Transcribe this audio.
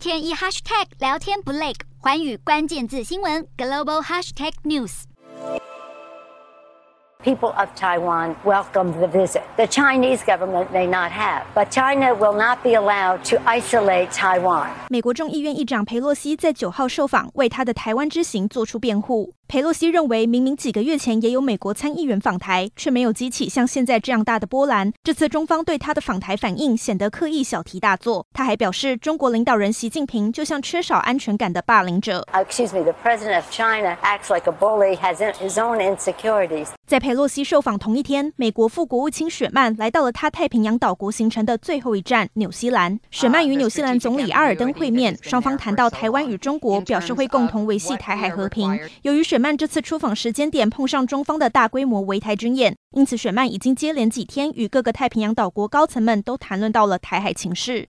天一 hashtag 聊天不累，环宇关键字新闻 global hashtag news。People of Taiwan welcome the visit. The Chinese government may not have, but China will not be allowed to isolate Taiwan. 美国众议院议长佩洛西在九号受访，为他的台湾之行做出辩护。裴洛西认为，明明几个月前也有美国参议员访台，却没有激起像现在这样大的波澜。这次中方对他的访台反应显得刻意小题大做。他还表示，中国领导人习近平就像缺少安全感的霸凌者。Excuse me, the president of China acts like a bully, has his own insecurities. 在佩洛西受访同一天，美国副国务卿雪曼来到了他太平洋岛国行程的最后一站纽西兰。雪曼与纽西兰总理阿尔登会面，双方谈到台湾与中国，表示会共同维系台海和平。由于雪曼这次出访时间点碰上中方的大规模围台军演，因此雪曼已经接连几天与各个太平洋岛国高层们都谈论到了台海情势。